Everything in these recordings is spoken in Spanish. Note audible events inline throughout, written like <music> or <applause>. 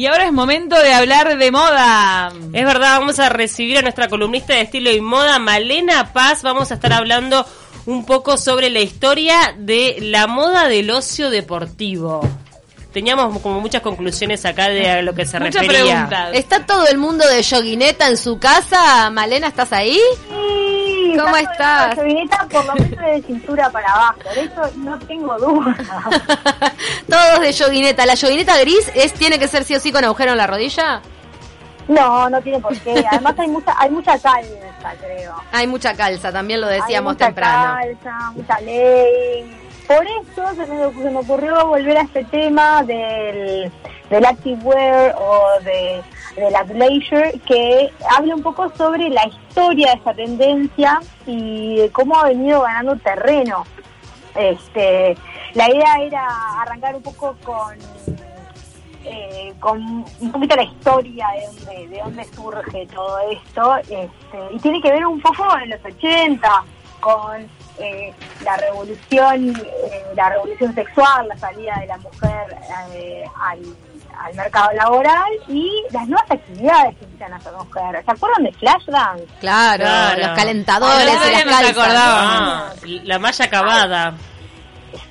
Y ahora es momento de hablar de moda. Es verdad, vamos a recibir a nuestra columnista de estilo y moda, Malena Paz. Vamos a estar hablando un poco sobre la historia de la moda del ocio deportivo. Teníamos como muchas conclusiones acá de a lo que se refería. preguntas. ¿Está todo el mundo de yoguineta en su casa? Malena, ¿estás ahí? ¿Cómo está estás? La por lo menos de cintura para abajo, de eso no tengo duda. <laughs> Todos de yoguineta. ¿La yoguineta gris es tiene que ser sí o sí con agujero en la rodilla? No, no tiene por qué. Además hay mucha, hay mucha calza, creo. Hay mucha calza, también lo decíamos hay mucha temprano. calza, mucha ley. Por eso se me, ocurrió volver a este tema del, del activewear o de, de la leisure, que hable un poco sobre la historia de esa tendencia y cómo ha venido ganando terreno. Este, la idea era arrancar un poco con eh, con un poquito la historia de dónde, de dónde surge todo esto este, y tiene que ver un poco en los 80 con eh, la revolución eh, la revolución sexual la salida de la mujer eh, al, al mercado laboral y las nuevas actividades que invitan a esa mujer ¿se acuerdan de Flashdance? Claro, Claro. los calentadores Ay, y las no acordaba. Ah, la malla acabada.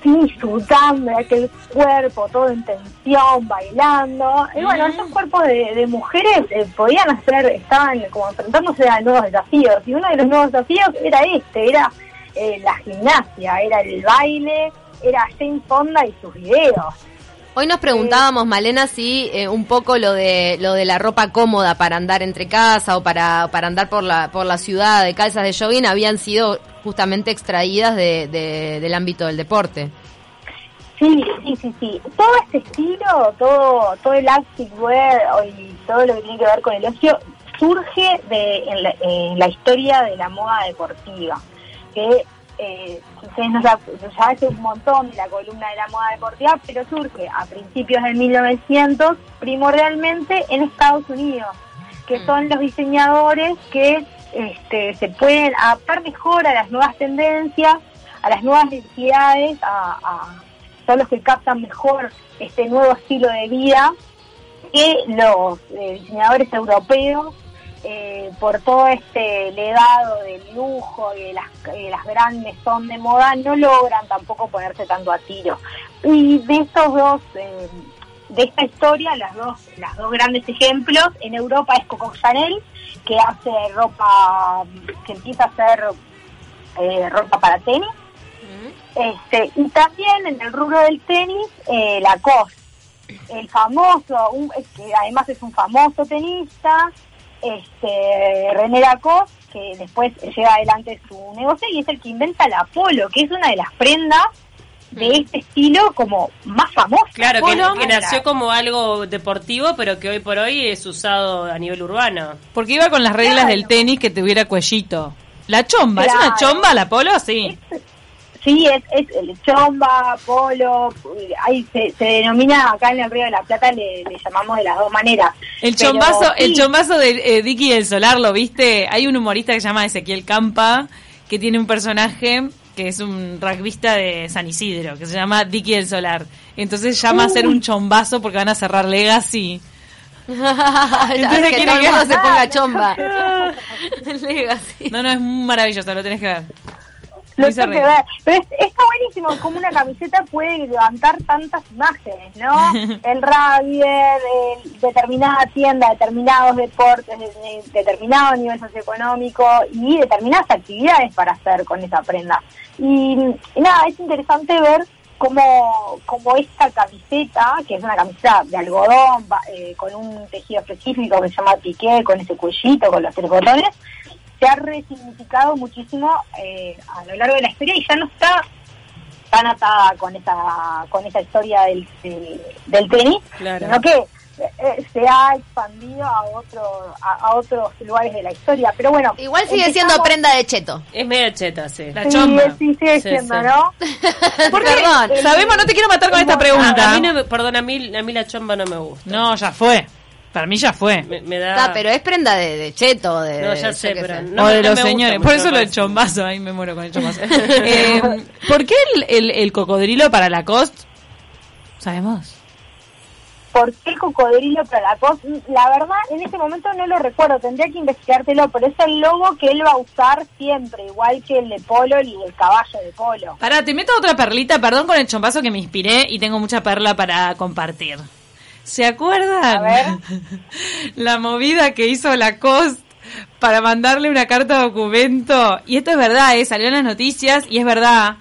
sí, sudando, aquel cuerpo todo en tensión, bailando. Y bueno, esos cuerpos de, de mujeres eh, podían hacer, estaban como enfrentándose a nuevos desafíos. Y uno de los nuevos desafíos era este, era eh, la gimnasia, era el baile, era Jane Fonda y sus videos. Hoy nos preguntábamos, Malena, si eh, un poco lo de lo de la ropa cómoda para andar entre casa o para, para andar por la por la ciudad de calzas de jogging habían sido justamente extraídas de, de- del ámbito del deporte. Sí, sí, sí, sí. Todo este estilo, todo, todo el activewear y todo lo que tiene que ver con el ocio surge de, en, la, en la historia de la moda deportiva. Que eh, ustedes no sab- ya hace un montón de la columna de la moda deportiva, pero surge a principios del 1900 primordialmente en Estados Unidos, que Mm. son los diseñadores que este, se pueden adaptar mejor a las nuevas tendencias, a las nuevas necesidades, a, a- son los que captan mejor este nuevo estilo de vida que los eh, diseñadores europeos eh, por todo este legado del lujo y de las, de las grandes son de moda no logran tampoco ponerse tanto a tiro. Y de estos dos eh, de esta historia las dos las dos grandes ejemplos en Europa es Coco Chanel que hace ropa que empieza a hacer eh, ropa para tenis. Este, y también en el rubro del tenis, eh, Lacoste, el famoso, un- que además es un famoso tenista, este, René Lacoste, que después lleva adelante su negocio y es el que inventa la polo, que es una de las prendas de este estilo como más famosa. Claro, que, nació como algo deportivo, pero que hoy por hoy es usado a nivel urbano. Porque iba con las reglas Claro. del tenis que tuviera cuellito. La chomba, ¿es una chomba la polo? Sí. Sí, es, es el chomba, polo, ahí se, se denomina acá en el Río de la Plata, le, le llamamos de las dos maneras. El Pero chombazo, el sí, chombazo de eh, Dicky del Solar, ¿lo viste? Hay un humorista que se llama Ezequiel Campa, que tiene un personaje que es un rugbyista de San Isidro, que se llama Dicky del Solar. Entonces llama a hacer un chombazo porque van a cerrar Legacy. <laughs> Entonces que quiere todo el que- mundo se ponga <laughs> chomba. <laughs> Legacy. No, no, es maravilloso, lo tenés que ver. Lo Rey. ver. Pero es- está buenísimo como una camiseta puede levantar tantas imágenes, ¿no? <laughs> El rugby, determinada tienda, determinados deportes, de- de- determinado nivel socioeconómico y determinadas actividades para hacer con esa prenda. Y, y nada, es interesante ver cómo, cómo esta camiseta, que es una camiseta de algodón, eh, con un tejido específico que se llama piqué, con ese cuellito, con los tres botones, se ha resignificado muchísimo eh, a lo largo de la historia y ya no está tan atada con esa con esa historia del, del, del tenis, Claro. sino que eh, se ha expandido a otro a, a otros lugares de la historia. Pero bueno, Igual sigue siendo prenda de cheto. Es media cheta, sí. La Sí, chomba. sí, sigue Sí, siendo, sí. ¿no? <laughs> Porque Perdón. el- Sabemos, no te quiero matar con esta A, pregunta. a mí no me, perdón, a mí, a mí la chomba no me gusta. No, ya fue. Para mí ya fue. Me, me da... Ah, pero es prenda de, de cheto, de, No, ya sé, pero sé. no o de no los señores. Por eso lo del chombazo. Ahí me muero con el chombazo. <laughs> Eh, ¿Por qué el, el, el cocodrilo para la cost? ¿Sabemos? ¿por qué el cocodrilo para la cosa? La verdad, en ese momento no lo recuerdo, tendría que investigártelo, pero es el logo que él va a usar siempre, igual que el de Polo y el caballo de Polo. Pará, te meto otra perlita, perdón con el chompazo que me inspiré y tengo mucha perla para compartir. ¿Se acuerdan? A ver. <laughs> La movida que hizo Lacoste para mandarle una carta documento. Y esto es verdad, ¿eh? salió en las noticias y es verdad.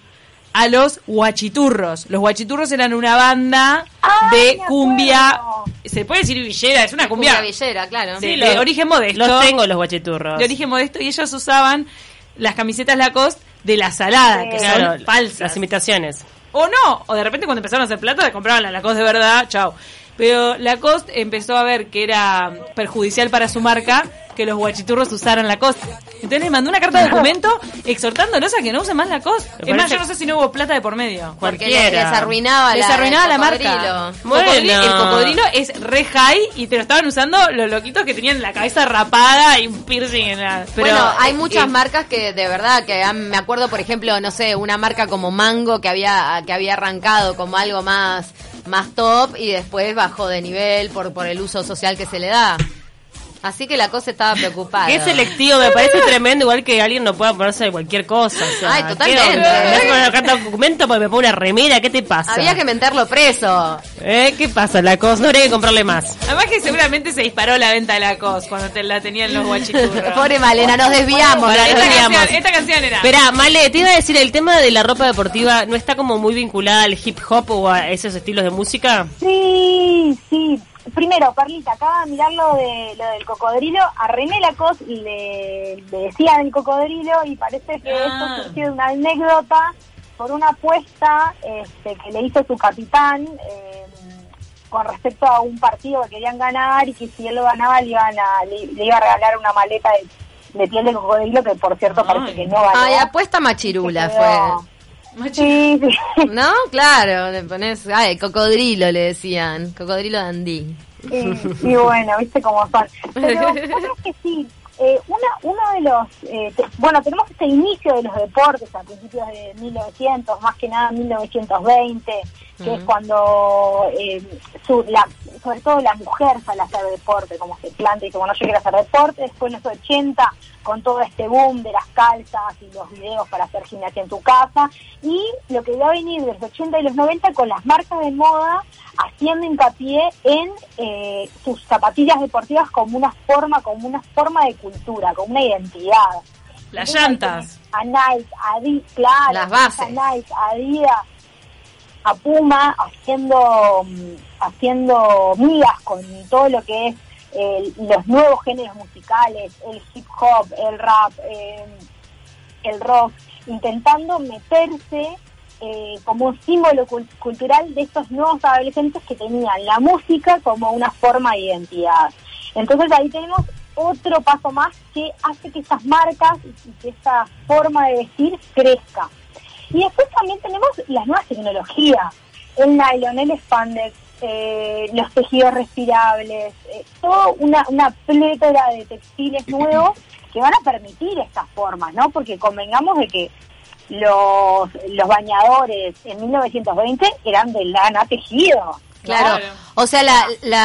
A los guachiturros. Los guachiturros eran una banda de cumbia. Se puede decir villera, es una cumbia. Cumbia villera, claro. de, Sí, de los- origen modesto. Los tengo los guacheturros. De origen modesto. Y ellos usaban las camisetas Lacoste de la salada, Sí. que Claro, son falsas. Las imitaciones. O no, o de repente cuando empezaron a hacer plata compraban la Lacoste de verdad, chao. Pero Lacoste empezó a ver que era perjudicial para su marca que los guachiturros usaran Lacoste. Entonces les mandó una carta de <laughs> documento exhortándolos a que no usen más Lacoste. Me Es más, yo no sé si no hubo plata de por medio. Porque le- Cualquiera. les arruinaba Les la, arruinaba el la marca. Bueno. Cocodrilo- el cocodrilo es re high y te lo estaban usando los loquitos que tenían la cabeza rapada y un piercing en la... Pero, bueno, hay eh, muchas eh, marcas que de verdad que han- me acuerdo, por ejemplo, no sé, una marca como Mango que había que había arrancado como algo más más top y después bajó de nivel por por el uso social que se le da. Así que la cosa estaba preocupada. Qué selectivo, me parece tremendo, igual que alguien no pueda ponerse de cualquier cosa. O sea, Ay, ¿qué totalmente. Me poner una carta de documento porque me pone una remera, ¿qué te pasa? Había que meterlo preso. ¿Eh? ¿Qué pasa? La cosa, no habría que comprarle más. Además que seguramente se disparó la venta de Lacoste cuando te la tenían los guachiturros. <laughs> Pobre Malena, nos desviamos. Nos esta, nos desviamos. canción, esta canción era... Espera, Male, te iba a decir, el tema de la ropa deportiva no está como muy vinculada al hip hop o a esos estilos de música. Sí, sí. Primero, Perlita, acaba de mirar lo, de, lo del cocodrilo. A René Lacoste le, le decían el cocodrilo y parece que Ah. esto surgió de una anécdota por una apuesta este, que le hizo su capitán eh, con respecto a un partido que querían ganar y que si él lo ganaba le, iban a, le, le iba a regalar una maleta de, de piel de cocodrilo que por cierto parece Ay. que no ganó. Ay, apuesta machirula Se Sí, sí. ¿No? Claro, le pones, ay, cocodrilo le decían, cocodrilo dandí. Y, y bueno, viste cómo son. Pero <laughs> sabés que sí, eh, una, uno de los, eh, te- bueno, tenemos este inicio de los deportes a principios de 1900, más que nada 1920, que es Ujú. cuando eh, su, la, sobre todo la mujer sale a hacer deporte, como se planta y dice, bueno, yo quiero hacer deporte, después en los 80, con todo este boom de las calzas y los videos para hacer gimnasia en tu casa, y lo que va a venir de los 80 y los 90 con las marcas de moda haciendo hincapié en eh, sus zapatillas deportivas como una forma, como una forma de cultura, como una identidad. Las Entonces, llantas. A Nike, a Adidas, claro, Las bases. A Nike, a Adidas, a Puma haciendo mm, haciendo migas con todo lo que es eh, los nuevos géneros musicales, el hip hop, el rap, eh, el rock, intentando meterse eh, como un símbolo cul- cultural de estos nuevos adolescentes que tenían la música como una forma de identidad. Entonces ahí tenemos otro paso más que hace que estas marcas y que esta forma de vestir crezca. Y después también tenemos las nuevas tecnologías, el nylon, el spandex, eh, los tejidos respirables, eh, toda una, una plétora de textiles <laughs> nuevos que van a permitir estas formas, ¿no? Porque convengamos de que los, los bañadores en 1920 eran de lana tejido. ¿no? Claro. Claro. O sea, la, la,